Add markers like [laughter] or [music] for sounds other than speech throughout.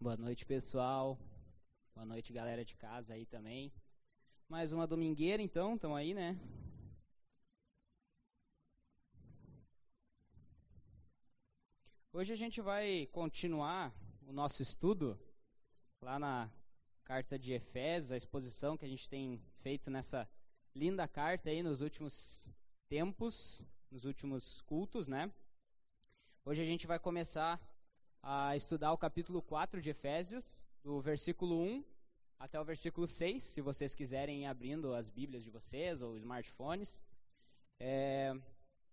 Boa noite, pessoal. Boa noite, galera de casa aí também. Mais uma domingueira, então, estão aí, né? Hoje a gente vai continuar o nosso estudo lá na carta de Efésios, a exposição que a gente tem feito nessa linda carta aí nos últimos tempos, nos últimos cultos, né? Hoje a gente vai começar a estudar o capítulo 4 de Efésios, do versículo 1 até o versículo 6, se vocês quiserem ir abrindo as Bíblias de vocês ou smartphones. É,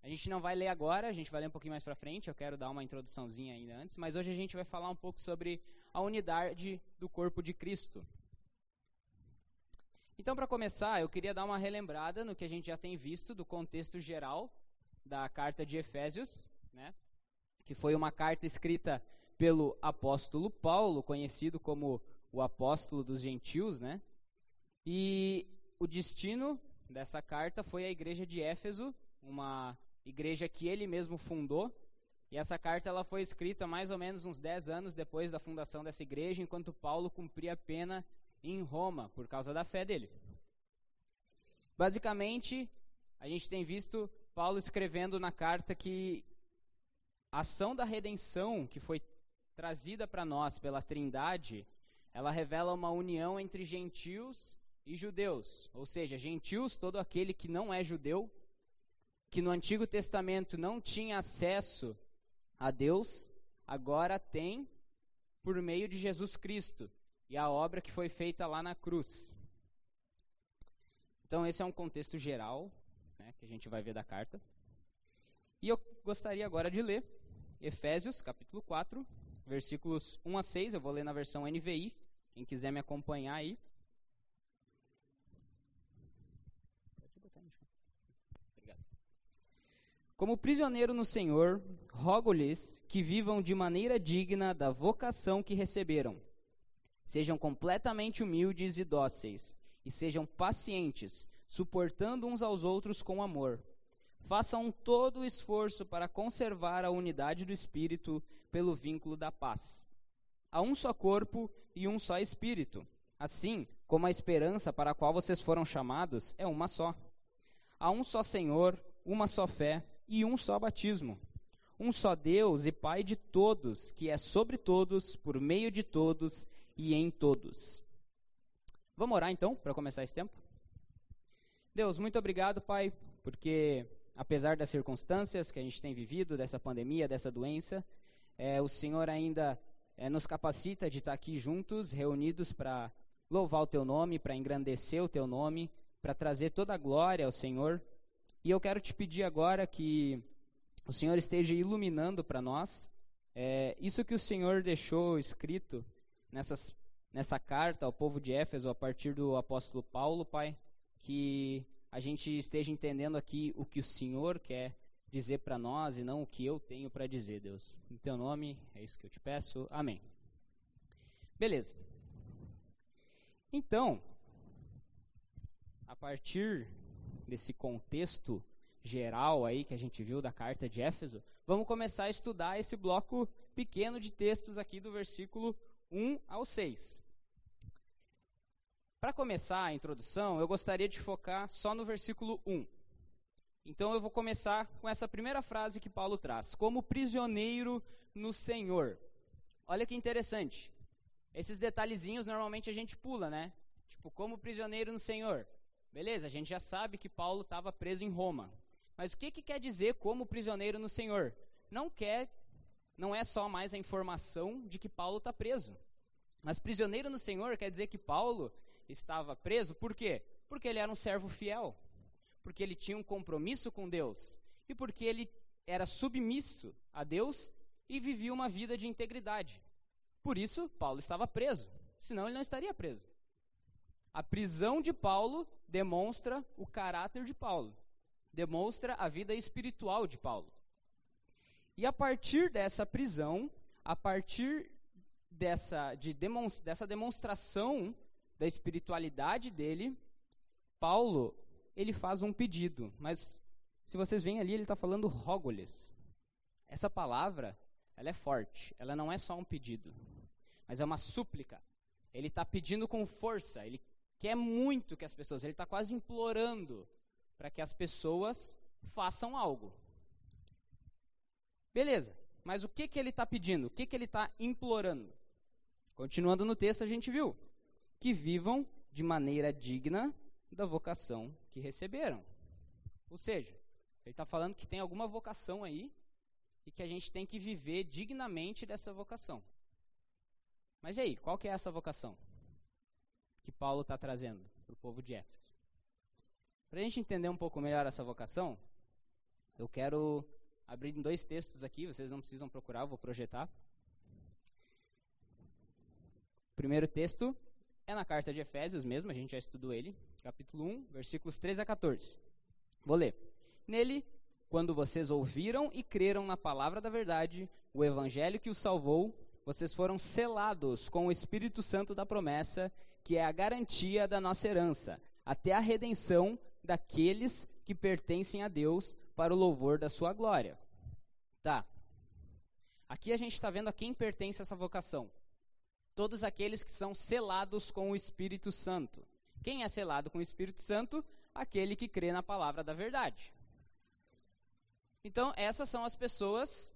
a gente não vai ler agora, a gente vai ler um pouquinho mais para frente, eu quero dar uma introduçãozinha ainda antes, mas hoje a gente vai falar um pouco sobre a unidade do corpo de Cristo. Então, para começar, eu queria dar uma relembrada no que a gente já tem visto do contexto geral da carta de Efésios, né? que foi uma carta escrita pelo apóstolo Paulo, conhecido como o apóstolo dos gentios, né? E o destino dessa carta foi a igreja de Éfeso, uma igreja que ele mesmo fundou. E essa carta ela foi escrita mais ou menos uns 10 anos depois da fundação dessa igreja, enquanto Paulo cumpria a pena em Roma, por causa da fé dele. Basicamente, a gente tem visto Paulo escrevendo na carta que a ação da redenção que foi trazida para nós pela Trindade, ela revela uma união entre gentios e judeus. Ou seja, gentios, todo aquele que não é judeu, que no Antigo Testamento não tinha acesso a Deus, agora tem por meio de Jesus Cristo e a obra que foi feita lá na cruz. Então, esse é um contexto geral né, que a gente vai ver da carta. E eu gostaria agora de ler Efésios, capítulo 4, versículos 1 a 6. Eu vou ler na versão NVI, quem quiser me acompanhar aí. Como prisioneiro no Senhor, rogo-lhes que vivam de maneira digna da vocação que receberam. Sejam completamente humildes e dóceis, e sejam pacientes, suportando uns aos outros com amor façam todo o esforço para conservar a unidade do Espírito pelo vínculo da paz. Há um só corpo e um só Espírito, assim como a esperança para a qual vocês foram chamados é uma só. Há um só Senhor, uma só fé e um só batismo. Um só Deus e Pai de todos, que é sobre todos, por meio de todos e em todos. Vamos orar então, para começar esse tempo? Deus, muito obrigado, Pai, porque apesar das circunstâncias que a gente tem vivido, dessa pandemia, dessa doença, é, o Senhor ainda é, nos capacita de estar aqui juntos, reunidos para louvar o Teu nome, para engrandecer o Teu nome, para trazer toda a glória ao Senhor. E eu quero te pedir agora que o Senhor esteja iluminando para nós é, isso que o Senhor deixou escrito nessas, nessa carta ao povo de Éfeso a partir do apóstolo Paulo, Pai, que a gente esteja entendendo aqui o que o Senhor quer dizer para nós e não o que eu tenho para dizer, Deus. Em teu nome, é isso que eu te peço. Amém. Beleza. Então, a partir desse contexto geral aí que a gente viu da carta de Éfeso, vamos começar a estudar esse bloco pequeno de textos aqui do versículo 1 ao 6. Para começar a introdução, eu gostaria de focar só no versículo 1. Então eu vou começar com essa primeira frase que Paulo traz: como prisioneiro no Senhor. Olha que interessante. Esses detalhezinhos normalmente a gente pula, né? Tipo, como prisioneiro no Senhor. Beleza, a gente já sabe que Paulo estava preso em Roma. Mas o que, que quer dizer como prisioneiro no Senhor? Não quer, não é só mais a informação de que Paulo está preso. Mas prisioneiro no Senhor quer dizer que Paulo estava preso, por quê? Porque ele era um servo fiel, porque ele tinha um compromisso com Deus e porque ele era submisso a Deus e vivia uma vida de integridade. Por isso, Paulo estava preso, senão ele não estaria preso. A prisão de Paulo demonstra o caráter de Paulo, demonstra a vida espiritual de Paulo. E a partir dessa prisão, a partir dessa, de dessa demonstração da espiritualidade dele, Paulo ele faz um pedido, mas se vocês veem ali, ele está falando rogo-lhes. Essa palavra, ela é forte, ela não é só um pedido. mas é uma súplica. Ele está pedindo com força, ele quer muito que as pessoas, ele está quase implorando para que as pessoas façam algo. Beleza, mas o que, que ele está pedindo? O que, que ele está implorando? Continuando no texto, a gente viu que vivam de maneira digna da vocação que receberam. Ou seja, ele está falando que tem alguma vocação aí e que a gente tem que viver dignamente dessa vocação. Mas e aí, qual que é essa vocação que Paulo está trazendo para o povo de Éfeso? Para a gente entender um pouco melhor essa vocação, eu quero abrir dois textos aqui, vocês não precisam procurar, eu vou projetar. Primeiro texto é na carta de Efésios mesmo, a gente já estudou ele, capítulo 1, versículos 13 a 14. Vou ler. Nele, quando vocês ouviram e creram na palavra da verdade, o evangelho que os salvou, vocês foram selados com o Espírito Santo da promessa, que é a garantia da nossa herança, até a redenção daqueles que pertencem a Deus para o louvor da sua glória. Tá. Aqui a gente está vendo a quem pertence essa vocação. Todos aqueles que são selados com o Espírito Santo. Quem é selado com o Espírito Santo? Aquele que crê na palavra da verdade. Então, essas são as pessoas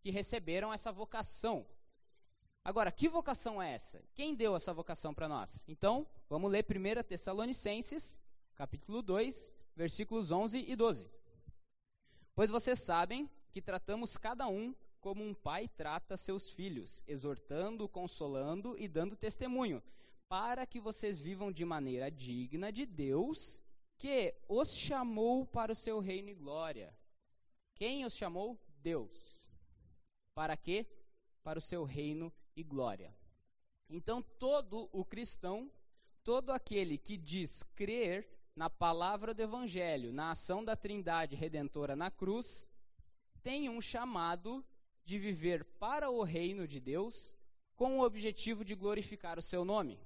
que receberam essa vocação. Agora, que vocação é essa? Quem deu essa vocação para nós? Então, vamos ler 1 Tessalonicenses, capítulo 2, versículos 11 e 12. Pois vocês sabem que tratamos cada um como um pai trata seus filhos, exortando, consolando e dando testemunho, para que vocês vivam de maneira digna de Deus, que os chamou para o seu reino e glória. Quem os chamou? Deus. Para quê? Para o seu reino e glória. Então, todo o cristão, todo aquele que diz crer na palavra do Evangelho, na ação da Trindade redentora na cruz, tem um chamado de viver para o reino de Deus com o objetivo de glorificar o seu nome.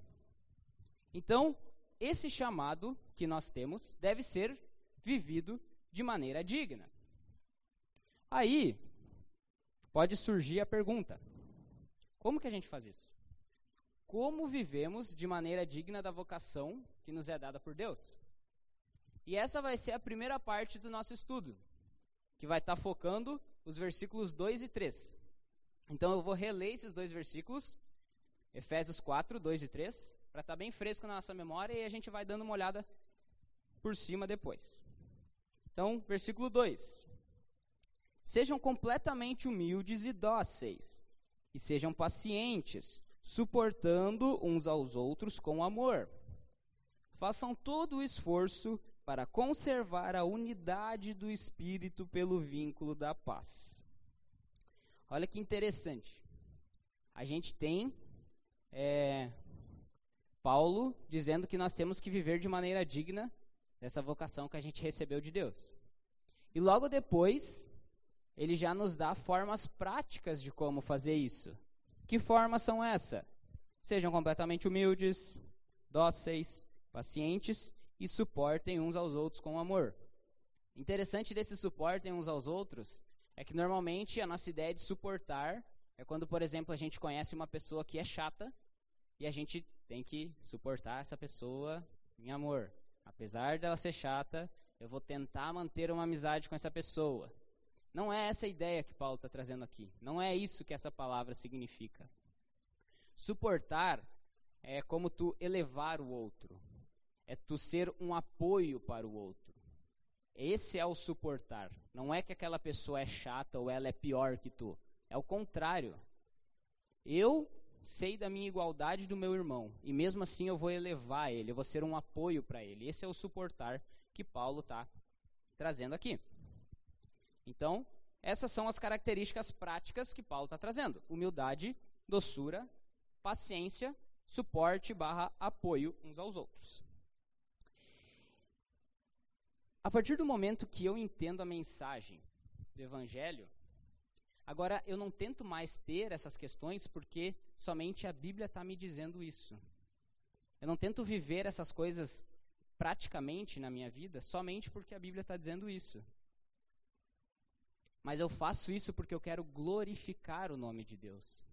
Então, esse chamado que nós temos deve ser vivido de maneira digna. Aí pode surgir a pergunta: como que a gente faz isso? Como vivemos de maneira digna da vocação que nos é dada por Deus? E essa vai ser a primeira parte do nosso estudo, que vai estar tá focando os versículos 2 e 3. Então eu vou reler esses dois versículos, Efésios 4, 2 e 3, para estar tá bem fresco na nossa memória e a gente vai dando uma olhada por cima depois. Então, versículo 2: Sejam completamente humildes e dóceis, e sejam pacientes, suportando uns aos outros com amor. Façam todo o esforço para conservar a unidade do espírito pelo vínculo da paz. Olha que interessante. A gente tem é, Paulo dizendo que nós temos que viver de maneira digna dessa vocação que a gente recebeu de Deus. E logo depois, ele já nos dá formas práticas de como fazer isso. Que formas são essas? Sejam completamente humildes, dóceis, pacientes e suportem uns aos outros com amor. Interessante desse suportem uns aos outros é que normalmente a nossa ideia de suportar é quando, por exemplo, a gente conhece uma pessoa que é chata e a gente tem que suportar essa pessoa em amor. Apesar dela ser chata, eu vou tentar manter uma amizade com essa pessoa. Não é essa ideia que Paulo está trazendo aqui. Não é isso que essa palavra significa. Suportar é como tu elevar o outro. É tu ser um apoio para o outro. Esse é o suportar. Não é que aquela pessoa é chata ou ela é pior que tu. É o contrário. Eu sei da minha igualdade do meu irmão e mesmo assim eu vou elevar ele, eu vou ser um apoio para ele. Esse é o suportar que Paulo está trazendo aqui. Então, essas são as características práticas que Paulo está trazendo: humildade, doçura, paciência, suporte barra apoio uns aos outros. A partir do momento que eu entendo a mensagem do Evangelho, agora eu não tento mais ter essas questões porque somente a Bíblia está me dizendo isso. Eu não tento viver essas coisas praticamente na minha vida somente porque a Bíblia está dizendo isso mas eu faço isso porque eu quero glorificar o nome de Deus.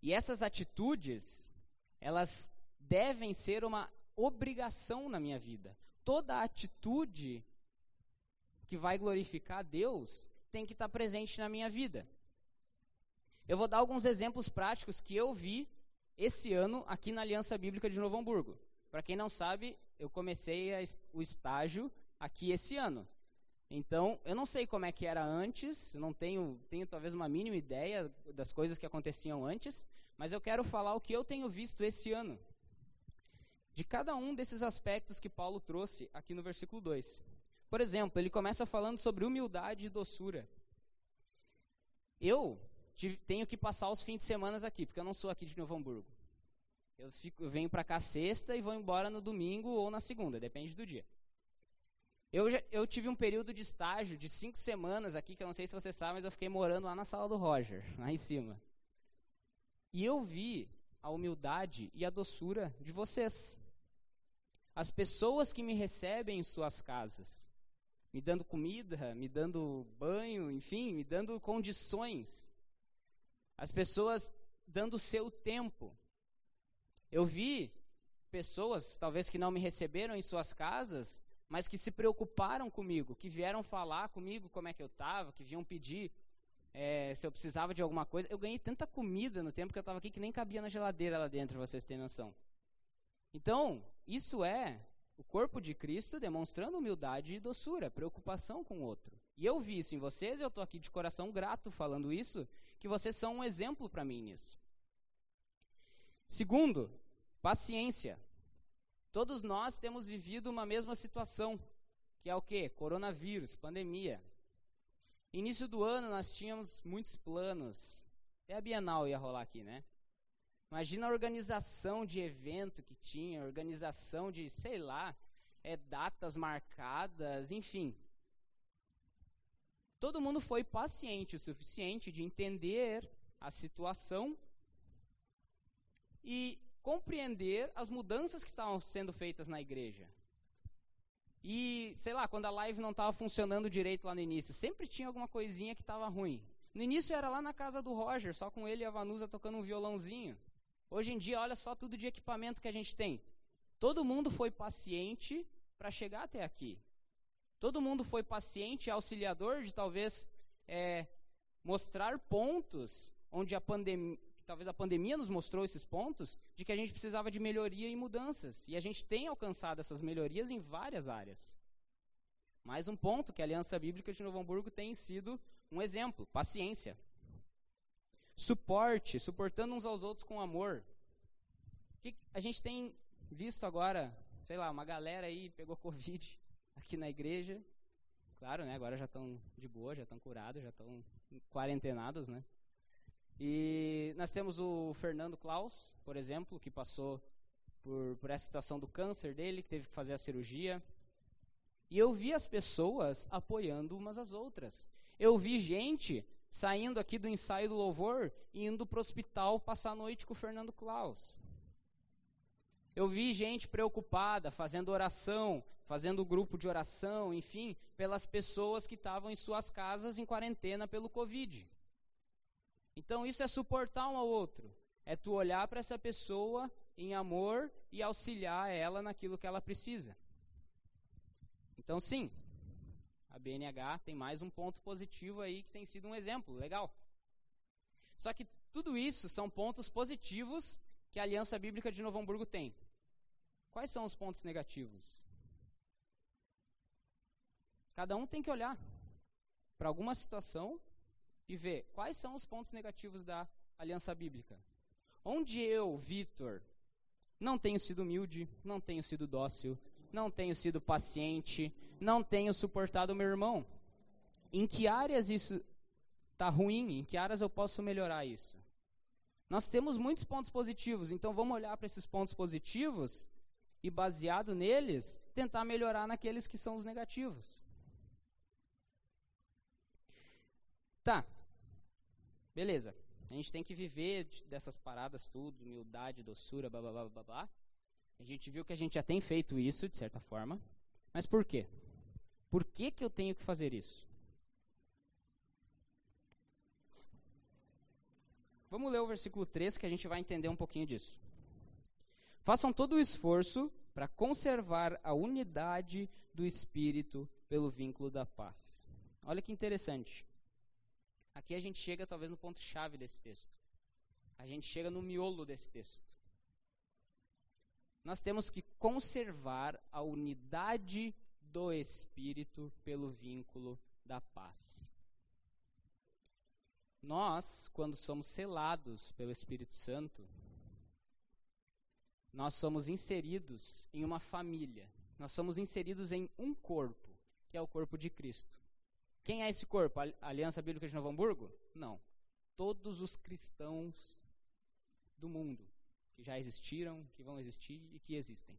E essas atitudes, elas devem ser uma obrigação na minha vida. Toda atitude que vai glorificar a Deus tem que estar presente na minha vida. Eu vou dar alguns exemplos práticos que eu vi esse ano aqui na Aliança Bíblica de Novo Hamburgo. Para quem não sabe, eu comecei a, o estágio aqui esse ano. Então, eu não sei como é que era antes, não tenho, tenho talvez uma mínima ideia das coisas que aconteciam antes, mas eu quero falar o que eu tenho visto esse ano. De cada um desses aspectos que Paulo trouxe aqui no versículo 2. Por exemplo, ele começa falando sobre humildade e doçura. Eu tenho que passar os fins de semana aqui, porque eu não sou aqui de Novo Hamburgo. Eu, fico, eu venho para cá sexta e vou embora no domingo ou na segunda, depende do dia. Eu, já, eu tive um período de estágio de cinco semanas aqui, que eu não sei se você sabe, mas eu fiquei morando lá na sala do Roger, lá em cima. E eu vi a humildade e a doçura de vocês. As pessoas que me recebem em suas casas, me dando comida, me dando banho, enfim, me dando condições. As pessoas dando seu tempo. Eu vi pessoas, talvez que não me receberam em suas casas, mas que se preocuparam comigo, que vieram falar comigo como é que eu estava, que vinham pedir é, se eu precisava de alguma coisa. Eu ganhei tanta comida no tempo que eu estava aqui que nem cabia na geladeira lá dentro, vocês têm noção. Então, isso é o corpo de Cristo demonstrando humildade e doçura, preocupação com o outro. E eu vi isso em vocês eu estou aqui de coração grato falando isso, que vocês são um exemplo para mim nisso. Segundo, paciência. Todos nós temos vivido uma mesma situação, que é o que? Coronavírus, pandemia. Início do ano nós tínhamos muitos planos. Até a Bienal ia rolar aqui, né? Imagina a organização de evento que tinha, organização de, sei lá, é, datas marcadas, enfim. Todo mundo foi paciente o suficiente de entender a situação e compreender as mudanças que estavam sendo feitas na igreja. E, sei lá, quando a live não estava funcionando direito lá no início, sempre tinha alguma coisinha que estava ruim. No início era lá na casa do Roger, só com ele e a Vanusa tocando um violãozinho. Hoje em dia, olha só tudo de equipamento que a gente tem. Todo mundo foi paciente para chegar até aqui. Todo mundo foi paciente auxiliador de talvez é, mostrar pontos onde a pandemia, talvez a pandemia nos mostrou esses pontos, de que a gente precisava de melhoria e mudanças. E a gente tem alcançado essas melhorias em várias áreas. Mais um ponto que a Aliança Bíblica de Novo Hamburgo tem sido um exemplo: paciência. Suporte, suportando uns aos outros com amor. Que a gente tem visto agora, sei lá, uma galera aí pegou Covid [laughs] aqui na igreja. Claro, né? Agora já estão de boa, já estão curados, já estão quarentenados, né? E nós temos o Fernando Klaus, por exemplo, que passou por, por essa situação do câncer dele, que teve que fazer a cirurgia. E eu vi as pessoas apoiando umas às outras. Eu vi gente saindo aqui do ensaio do louvor e indo para o hospital passar a noite com o Fernando Klaus. Eu vi gente preocupada, fazendo oração, fazendo grupo de oração, enfim, pelas pessoas que estavam em suas casas em quarentena pelo Covid. Então isso é suportar um ao outro. É tu olhar para essa pessoa em amor e auxiliar ela naquilo que ela precisa. Então sim, a BNH tem mais um ponto positivo aí que tem sido um exemplo, legal. Só que tudo isso são pontos positivos que a Aliança Bíblica de Novo Hamburgo tem. Quais são os pontos negativos? Cada um tem que olhar para alguma situação e ver quais são os pontos negativos da aliança bíblica. Onde eu, Vitor, não tenho sido humilde, não tenho sido dócil, não tenho sido paciente, não tenho suportado o meu irmão. Em que áreas isso está ruim? Em que áreas eu posso melhorar isso? Nós temos muitos pontos positivos, então vamos olhar para esses pontos positivos e, baseado neles, tentar melhorar naqueles que são os negativos. Tá. Beleza. A gente tem que viver dessas paradas tudo, humildade, doçura, blá blá blá. A gente viu que a gente já tem feito isso, de certa forma. Mas por quê? Por que, que eu tenho que fazer isso? vamos ler o versículo 3 que a gente vai entender um pouquinho disso. Façam todo o esforço para conservar a unidade do espírito pelo vínculo da paz. Olha que interessante. Aqui a gente chega talvez no ponto chave desse texto. A gente chega no miolo desse texto. Nós temos que conservar a unidade do espírito pelo vínculo da paz. Nós, quando somos selados pelo Espírito Santo, nós somos inseridos em uma família. Nós somos inseridos em um corpo, que é o corpo de Cristo. Quem é esse corpo? A Aliança Bíblica de Novo Hamburgo? Não. Todos os cristãos do mundo que já existiram, que vão existir e que existem.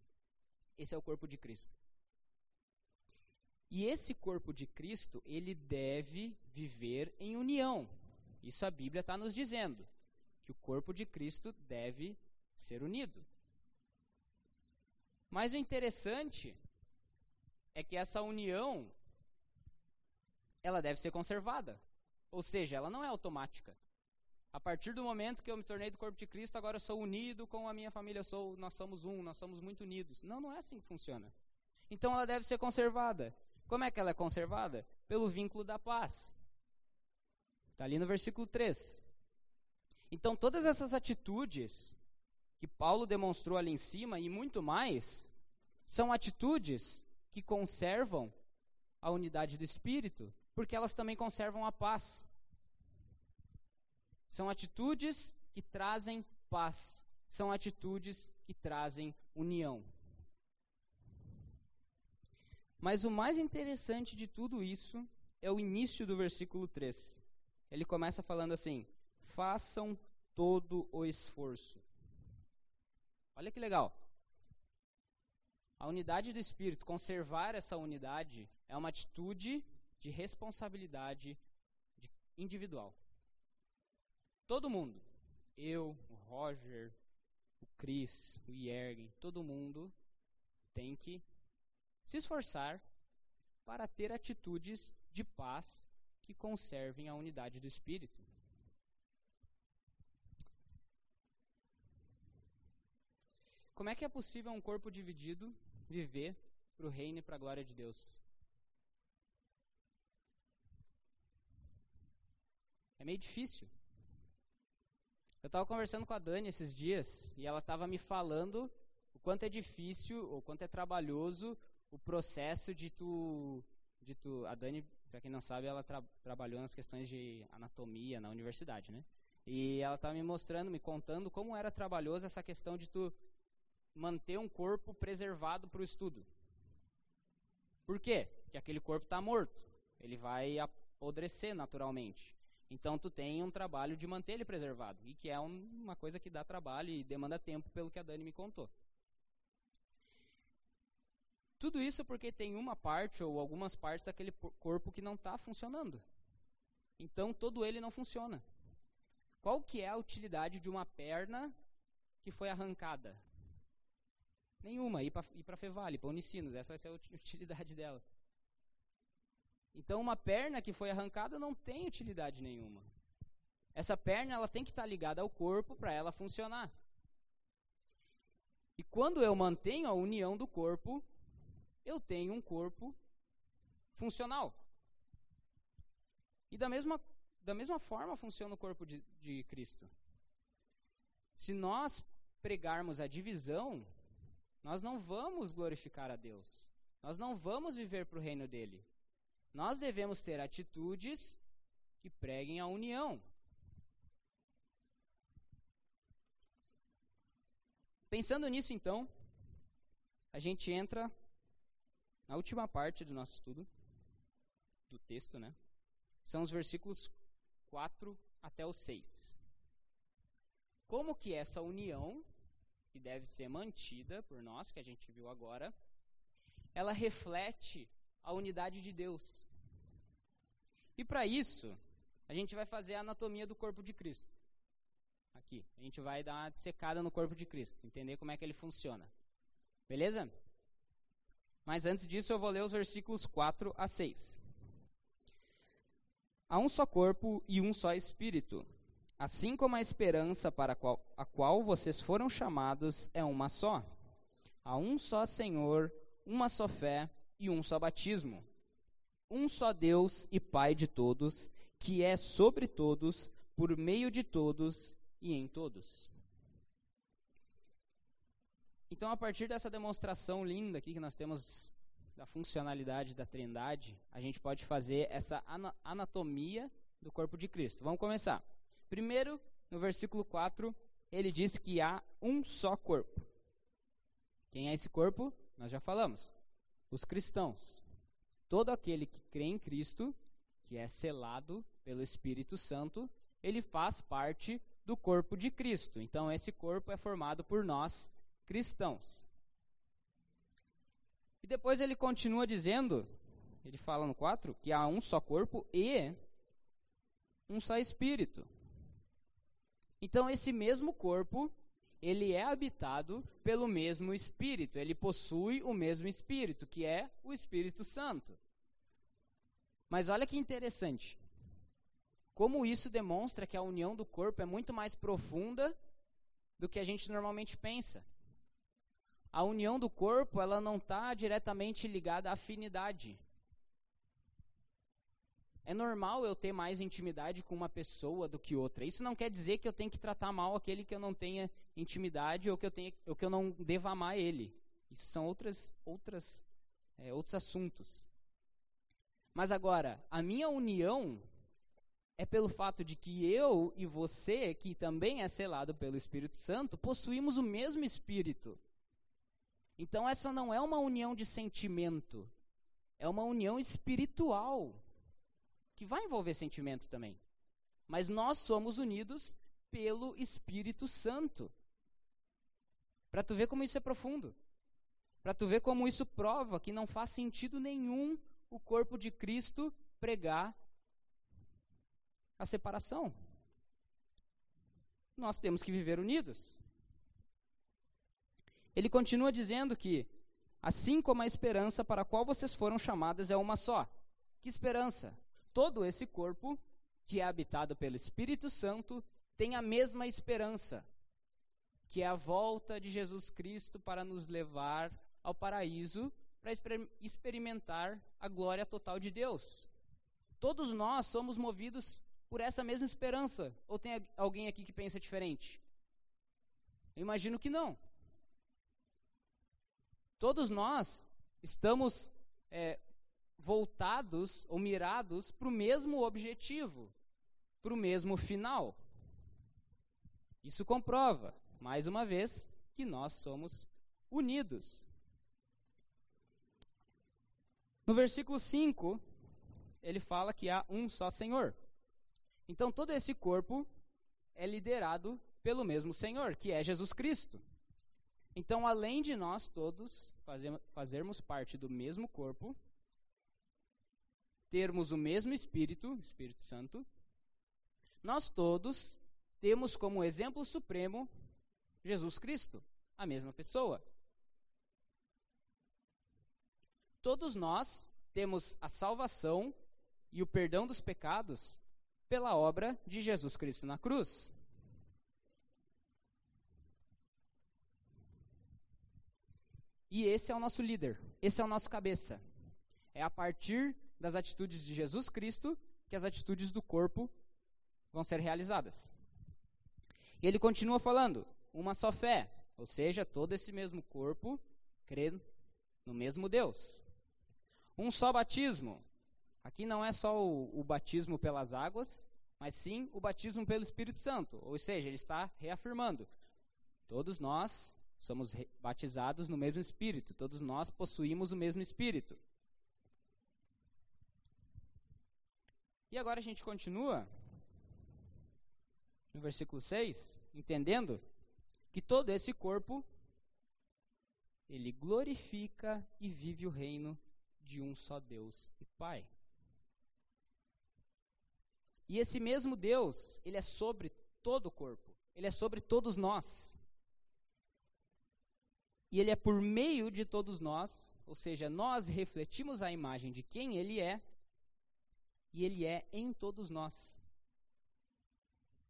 Esse é o corpo de Cristo. E esse corpo de Cristo, ele deve viver em união. Isso a Bíblia está nos dizendo, que o corpo de Cristo deve ser unido. Mas o interessante é que essa união ela deve ser conservada. Ou seja, ela não é automática. A partir do momento que eu me tornei do corpo de Cristo, agora eu sou unido com a minha família, sou, nós somos um, nós somos muito unidos. Não, não é assim que funciona. Então ela deve ser conservada. Como é que ela é conservada? Pelo vínculo da paz. Está ali no versículo 3. Então todas essas atitudes que Paulo demonstrou ali em cima e muito mais, são atitudes que conservam a unidade do espírito, porque elas também conservam a paz. São atitudes que trazem paz, são atitudes que trazem união. Mas o mais interessante de tudo isso é o início do versículo 3. Ele começa falando assim: façam todo o esforço. Olha que legal. A unidade do espírito, conservar essa unidade, é uma atitude de responsabilidade individual. Todo mundo, eu, o Roger, o Chris, o Yergen, todo mundo tem que se esforçar para ter atitudes de paz que conservem a unidade do espírito. Como é que é possível um corpo dividido viver para o reino e para a glória de Deus? É meio difícil. Eu estava conversando com a Dani esses dias e ela estava me falando o quanto é difícil, ou quanto é trabalhoso o processo de tu, de tu a Dani, para quem não sabe, ela tra trabalhou nas questões de anatomia na universidade, né? E ela estava me mostrando, me contando como era trabalhoso essa questão de tu manter um corpo preservado para o estudo. Por quê? Porque aquele corpo está morto. Ele vai apodrecer naturalmente. Então tu tem um trabalho de manter ele preservado. E que é um, uma coisa que dá trabalho e demanda tempo, pelo que a Dani me contou. Tudo isso porque tem uma parte ou algumas partes daquele corpo que não está funcionando. Então todo ele não funciona. Qual que é a utilidade de uma perna que foi arrancada? Nenhuma. Ir para Fevale, para Unicinos, essa vai ser a [laughs] utilidade dela. Então, uma perna que foi arrancada não tem utilidade nenhuma. Essa perna ela tem que estar ligada ao corpo para ela funcionar. E quando eu mantenho a união do corpo, eu tenho um corpo funcional. E da mesma, da mesma forma funciona o corpo de, de Cristo. Se nós pregarmos a divisão, nós não vamos glorificar a Deus. Nós não vamos viver para o reino dele. Nós devemos ter atitudes que preguem a união. Pensando nisso, então, a gente entra na última parte do nosso estudo, do texto, né? São os versículos 4 até o 6. Como que essa união que deve ser mantida por nós, que a gente viu agora, ela reflete a unidade de Deus. E para isso, a gente vai fazer a anatomia do corpo de Cristo. Aqui, a gente vai dar uma dissecada no corpo de Cristo, entender como é que ele funciona. Beleza? Mas antes disso, eu vou ler os versículos 4 a 6. Há um só corpo e um só espírito Assim como a esperança para a qual, a qual vocês foram chamados é uma só. Há um só Senhor, uma só fé e um só batismo. Um só Deus e Pai de todos, que é sobre todos, por meio de todos e em todos. Então, a partir dessa demonstração linda aqui que nós temos da funcionalidade da Trindade, a gente pode fazer essa anatomia do corpo de Cristo. Vamos começar. Primeiro, no versículo 4, ele diz que há um só corpo. Quem é esse corpo? Nós já falamos. Os cristãos. Todo aquele que crê em Cristo, que é selado pelo Espírito Santo, ele faz parte do corpo de Cristo. Então, esse corpo é formado por nós, cristãos. E depois ele continua dizendo, ele fala no 4, que há um só corpo e um só espírito. Então, esse mesmo corpo, ele é habitado pelo mesmo Espírito, ele possui o mesmo Espírito, que é o Espírito Santo. Mas olha que interessante. Como isso demonstra que a união do corpo é muito mais profunda do que a gente normalmente pensa. A união do corpo, ela não está diretamente ligada à afinidade. É normal eu ter mais intimidade com uma pessoa do que outra. Isso não quer dizer que eu tenho que tratar mal aquele que eu não tenha intimidade ou que eu, tenha, ou que eu não deva amar ele. Isso são outras, outras, é, outros assuntos. Mas agora, a minha união é pelo fato de que eu e você, que também é selado pelo Espírito Santo, possuímos o mesmo Espírito. Então, essa não é uma união de sentimento, é uma união espiritual que vai envolver sentimentos também. Mas nós somos unidos pelo Espírito Santo. Para tu ver como isso é profundo. Para tu ver como isso prova que não faz sentido nenhum o corpo de Cristo pregar a separação. Nós temos que viver unidos. Ele continua dizendo que, assim como a esperança para a qual vocês foram chamadas é uma só. Que esperança? Todo esse corpo, que é habitado pelo Espírito Santo, tem a mesma esperança, que é a volta de Jesus Cristo para nos levar ao paraíso, para experimentar a glória total de Deus. Todos nós somos movidos por essa mesma esperança. Ou tem alguém aqui que pensa diferente? Eu imagino que não. Todos nós estamos é, voltados ou mirados para o mesmo objetivo, para o mesmo final. Isso comprova, mais uma vez, que nós somos unidos. No versículo 5, ele fala que há um só Senhor. Então todo esse corpo é liderado pelo mesmo Senhor, que é Jesus Cristo. Então, além de nós todos fazermos parte do mesmo corpo, termos o mesmo Espírito, Espírito Santo, nós todos temos como exemplo supremo Jesus Cristo, a mesma pessoa. Todos nós temos a salvação e o perdão dos pecados pela obra de Jesus Cristo na cruz. E esse é o nosso líder, esse é o nosso cabeça. É a partir das atitudes de Jesus Cristo que as atitudes do corpo vão ser realizadas. E ele continua falando: uma só fé, ou seja, todo esse mesmo corpo crê no mesmo Deus. Um só batismo. Aqui não é só o, o batismo pelas águas, mas sim o batismo pelo Espírito Santo. Ou seja, ele está reafirmando: todos nós somos batizados no mesmo Espírito, todos nós possuímos o mesmo Espírito. E agora a gente continua no versículo 6, entendendo que todo esse corpo ele glorifica e vive o reino de um só Deus e Pai. E esse mesmo Deus, ele é sobre todo o corpo, ele é sobre todos nós. E ele é por meio de todos nós, ou seja, nós refletimos a imagem de quem ele é e ele é em todos nós.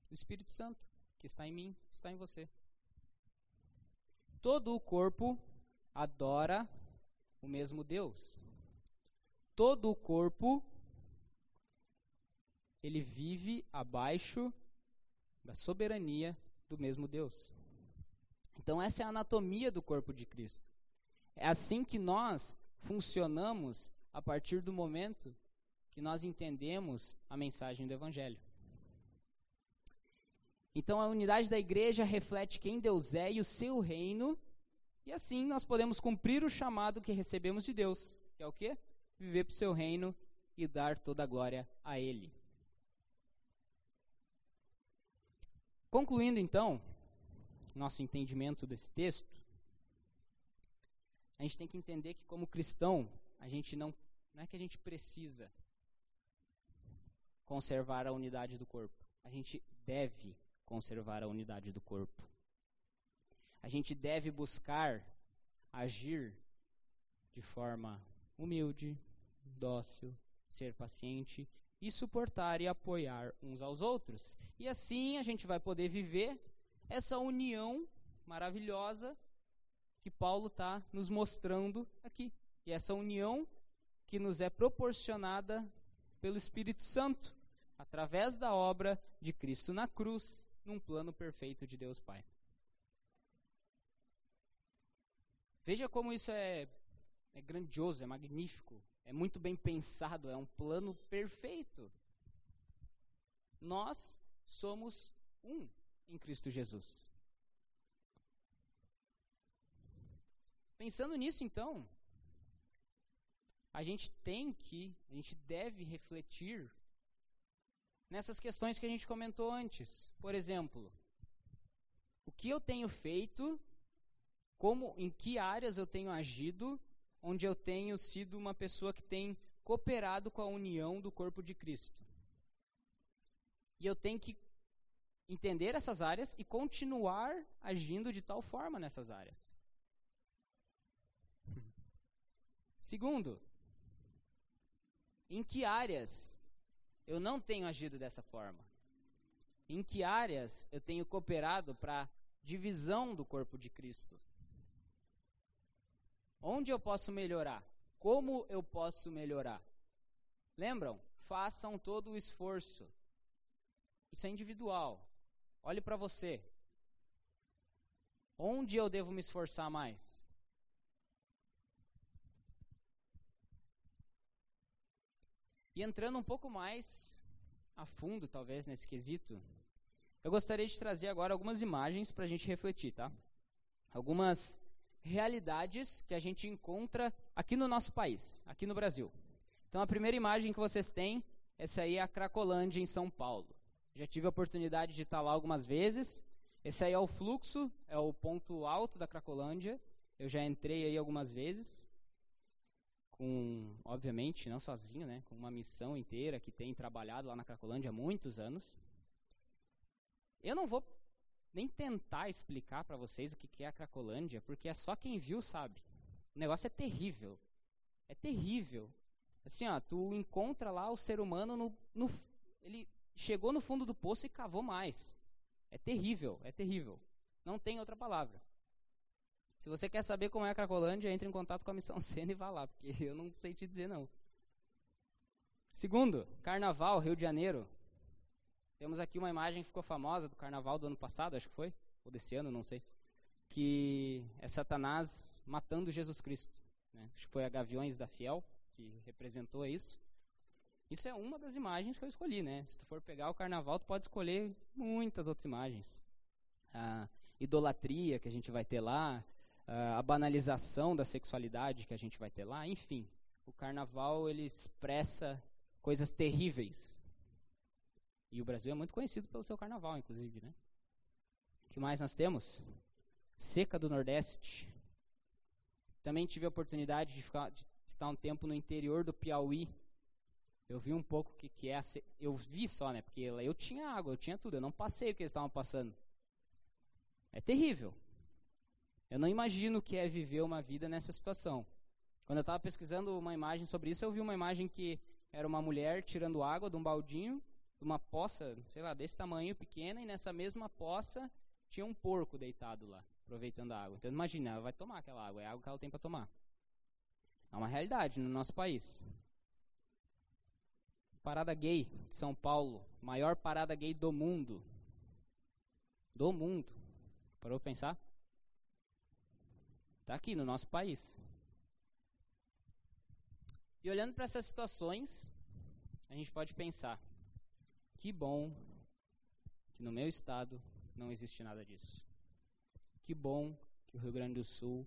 O Espírito Santo, que está em mim, está em você. Todo o corpo adora o mesmo Deus. Todo o corpo ele vive abaixo da soberania do mesmo Deus. Então essa é a anatomia do corpo de Cristo. É assim que nós funcionamos a partir do momento que nós entendemos a mensagem do evangelho. Então a unidade da igreja reflete quem Deus é e o seu reino e assim nós podemos cumprir o chamado que recebemos de Deus, que é o quê? Viver para o seu reino e dar toda a glória a Ele. Concluindo então, nosso entendimento desse texto, a gente tem que entender que como cristão, a gente não, não é que a gente precisa conservar a unidade do corpo. A gente deve conservar a unidade do corpo. A gente deve buscar agir de forma humilde, dócil, ser paciente e suportar e apoiar uns aos outros. E assim a gente vai poder viver essa união maravilhosa que Paulo está nos mostrando aqui. E essa união que nos é proporcionada pelo Espírito Santo, através da obra de Cristo na cruz, num plano perfeito de Deus Pai. Veja como isso é, é grandioso, é magnífico, é muito bem pensado, é um plano perfeito. Nós somos um em Cristo Jesus. Pensando nisso, então, a gente tem que, a gente deve refletir nessas questões que a gente comentou antes. Por exemplo, o que eu tenho feito como, em que áreas eu tenho agido, onde eu tenho sido uma pessoa que tem cooperado com a união do corpo de Cristo. E eu tenho que entender essas áreas e continuar agindo de tal forma nessas áreas. Segundo, em que áreas eu não tenho agido dessa forma? Em que áreas eu tenho cooperado para divisão do corpo de Cristo? Onde eu posso melhorar? Como eu posso melhorar? Lembram? Façam todo o esforço. Isso é individual. Olhe para você. Onde eu devo me esforçar mais? E entrando um pouco mais a fundo, talvez, nesse quesito, eu gostaria de trazer agora algumas imagens para a gente refletir, tá? Algumas realidades que a gente encontra aqui no nosso país, aqui no Brasil. Então a primeira imagem que vocês têm, essa aí é a Cracolândia em São Paulo. Já tive a oportunidade de estar lá algumas vezes. Esse aí é o fluxo, é o ponto alto da Cracolândia. Eu já entrei aí algumas vezes. Com, obviamente, não sozinho, né, com uma missão inteira que tem trabalhado lá na Cracolândia há muitos anos. Eu não vou nem tentar explicar para vocês o que é a Cracolândia, porque é só quem viu sabe. O negócio é terrível. É terrível. Assim, ó, tu encontra lá o ser humano no, no ele chegou no fundo do poço e cavou mais. É terrível, é terrível. Não tem outra palavra. Se você quer saber como é a Cracolândia, entre em contato com a Missão [laughs] Sena e vá lá, porque [laughs] eu não sei te dizer não. Segundo, Carnaval, Rio de Janeiro. Temos aqui uma imagem que ficou famosa do carnaval do ano passado, acho que foi, ou desse ano, não sei, que é Satanás matando Jesus Cristo. Né? Acho que foi a Gaviões da Fiel que representou isso. Isso é uma das imagens que eu escolhi, né? Se tu for pegar o carnaval, tu pode escolher muitas outras imagens. A idolatria que a gente vai ter lá, a banalização da sexualidade que a gente vai ter lá, enfim. O carnaval ele expressa coisas terríveis e o Brasil é muito conhecido pelo seu carnaval, inclusive, né? O que mais nós temos? Seca do Nordeste. Também tive a oportunidade de, ficar, de estar um tempo no interior do Piauí. Eu vi um pouco o que, que é. Se... Eu vi só, né? Porque eu tinha água, eu tinha tudo. Eu não passei o que eles estavam passando. É terrível. Eu não imagino o que é viver uma vida nessa situação. Quando eu estava pesquisando uma imagem sobre isso, eu vi uma imagem que era uma mulher tirando água de um baldinho uma poça, sei lá, desse tamanho, pequena, e nessa mesma poça tinha um porco deitado lá, aproveitando a água. Então imagina, ela vai tomar aquela água, é água que ela tem para tomar. É uma realidade no nosso país. Parada gay de São Paulo, maior parada gay do mundo. Do mundo. Parou para pensar? Está aqui no nosso país. E olhando para essas situações, a gente pode pensar: que bom que no meu estado não existe nada disso. Que bom que o Rio Grande do Sul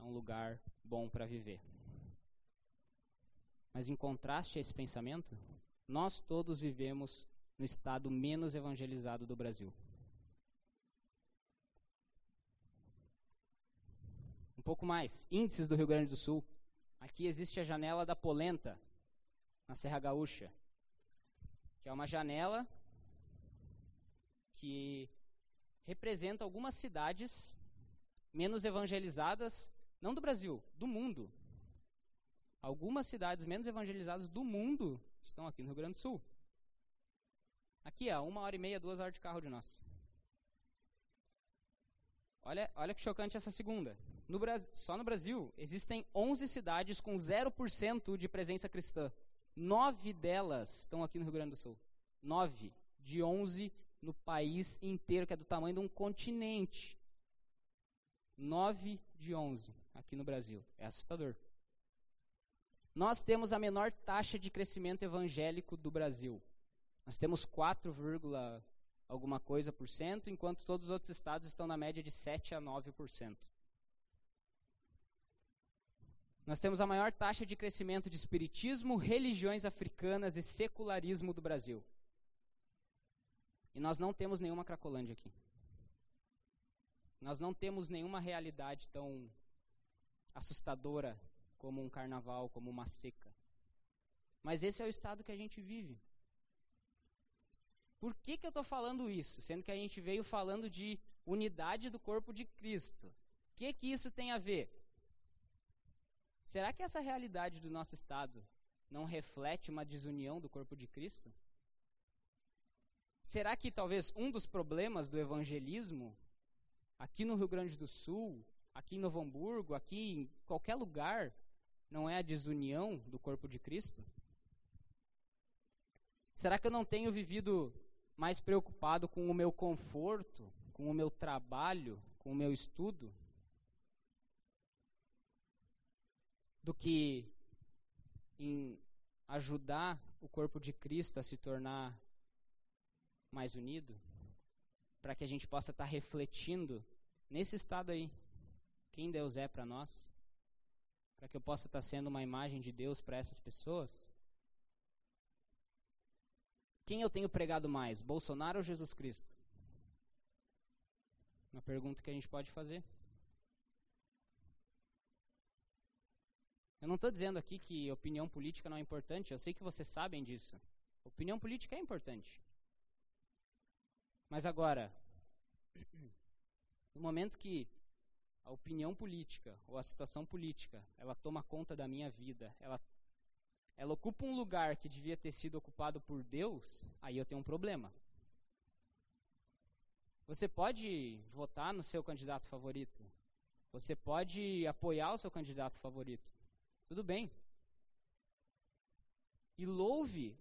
é um lugar bom para viver. Mas em contraste a esse pensamento, nós todos vivemos no estado menos evangelizado do Brasil. Pouco mais, índices do Rio Grande do Sul. Aqui existe a janela da polenta, na Serra Gaúcha, que é uma janela que representa algumas cidades menos evangelizadas, não do Brasil, do mundo. Algumas cidades menos evangelizadas do mundo estão aqui no Rio Grande do Sul. Aqui, ó, uma hora e meia, duas horas de carro de nós. Olha, olha que chocante essa segunda. No Brasil, só no Brasil, existem 11 cidades com 0% de presença cristã. Nove delas estão aqui no Rio Grande do Sul. Nove de 11 no país inteiro, que é do tamanho de um continente. 9 de 11 aqui no Brasil. É assustador. Nós temos a menor taxa de crescimento evangélico do Brasil. Nós temos 4, alguma coisa por cento, enquanto todos os outros estados estão na média de 7 a 9%. Nós temos a maior taxa de crescimento de espiritismo, religiões africanas e secularismo do Brasil. E nós não temos nenhuma Cracolândia aqui. Nós não temos nenhuma realidade tão assustadora como um carnaval, como uma seca. Mas esse é o estado que a gente vive. Por que, que eu estou falando isso? Sendo que a gente veio falando de unidade do corpo de Cristo. O que, que isso tem a ver? Será que essa realidade do nosso estado não reflete uma desunião do corpo de Cristo? Será que talvez um dos problemas do evangelismo, aqui no Rio Grande do Sul, aqui em Novo Hamburgo, aqui em qualquer lugar, não é a desunião do corpo de Cristo? Será que eu não tenho vivido mais preocupado com o meu conforto, com o meu trabalho, com o meu estudo, do que em ajudar o corpo de Cristo a se tornar mais unido, para que a gente possa estar tá refletindo nesse estado aí quem Deus é para nós, para que eu possa estar tá sendo uma imagem de Deus para essas pessoas. Quem eu tenho pregado mais, Bolsonaro ou Jesus Cristo? Uma pergunta que a gente pode fazer. Eu não estou dizendo aqui que opinião política não é importante, eu sei que vocês sabem disso. Opinião política é importante. Mas agora, no momento que a opinião política ou a situação política, ela toma conta da minha vida, ela, ela ocupa um lugar que devia ter sido ocupado por Deus, aí eu tenho um problema. Você pode votar no seu candidato favorito. Você pode apoiar o seu candidato favorito. Tudo bem. E louve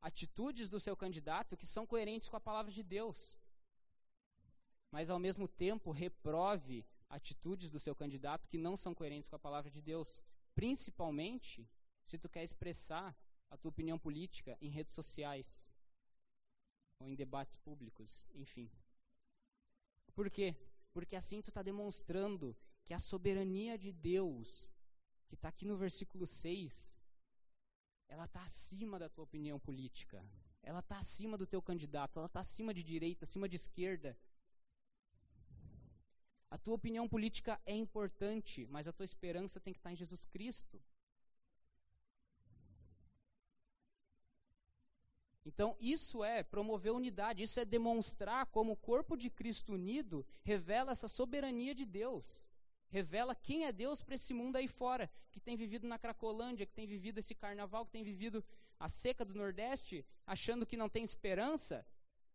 atitudes do seu candidato que são coerentes com a palavra de Deus. Mas ao mesmo tempo reprove atitudes do seu candidato que não são coerentes com a palavra de Deus, principalmente se tu quer expressar a tua opinião política em redes sociais ou em debates públicos, enfim. Por quê? Porque assim tu está demonstrando que a soberania de Deus, que está aqui no versículo 6, ela está acima da tua opinião política. Ela está acima do teu candidato. Ela está acima de direita, acima de esquerda. A tua opinião política é importante, mas a tua esperança tem que estar em Jesus Cristo. Então, isso é promover unidade, isso é demonstrar como o corpo de Cristo unido revela essa soberania de Deus revela quem é Deus para esse mundo aí fora, que tem vivido na Cracolândia, que tem vivido esse carnaval, que tem vivido a seca do Nordeste, achando que não tem esperança,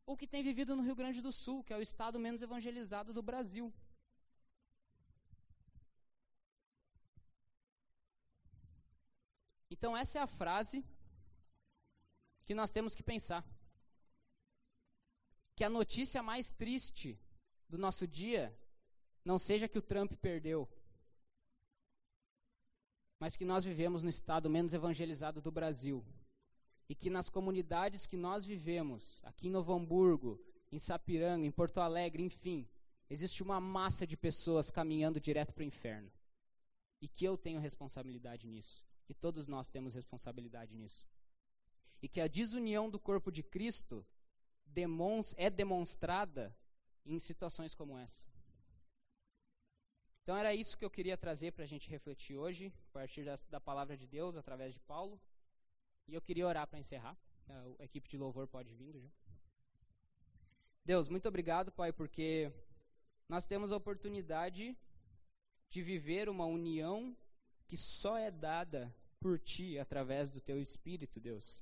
ou que tem vivido no Rio Grande do Sul, que é o estado menos evangelizado do Brasil. Então, essa é a frase que nós temos que pensar. Que a notícia mais triste do nosso dia não seja que o Trump perdeu, mas que nós vivemos no estado menos evangelizado do Brasil. E que nas comunidades que nós vivemos, aqui em Novo Hamburgo, em Sapiranga, em Porto Alegre, enfim, existe uma massa de pessoas caminhando direto para o inferno. E que eu tenho responsabilidade nisso. Que todos nós temos responsabilidade nisso. E que a desunião do corpo de Cristo é demonstrada em situações como essa. Então era isso que eu queria trazer para a gente refletir hoje, a partir da, da, palavra de Deus, através de Paulo. E eu queria orar para encerrar. A, equipe de louvor pode vir já. Deus, muito obrigado, Pai, porque nós temos a oportunidade de viver uma união que só é dada por Ti através do Teu Espírito, Deus.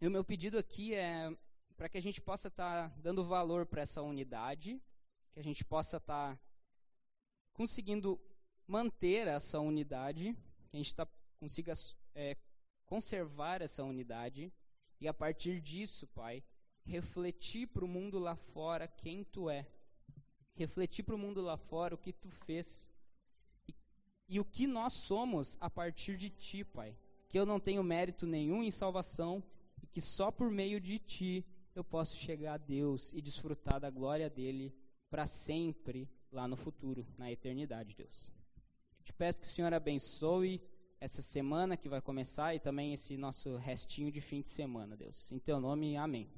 E o meu pedido aqui é para que a gente possa estar tá dando valor para essa unidade, que a gente possa estar tá conseguindo manter essa unidade, que a gente tá, consiga é, conservar essa unidade e a partir disso, Pai, refletir para o mundo lá fora quem Tu é, refletir para o mundo lá fora o que Tu fez. E, e o que nós somos a partir de Ti, Pai. Que eu não tenho mérito nenhum em salvação e que só por meio de Ti eu posso chegar a Deus e desfrutar da glória dele para sempre lá no futuro, na eternidade, Deus. Te peço que o Senhor abençoe essa semana que vai começar e também esse nosso restinho de fim de semana, Deus. Em teu nome, amém.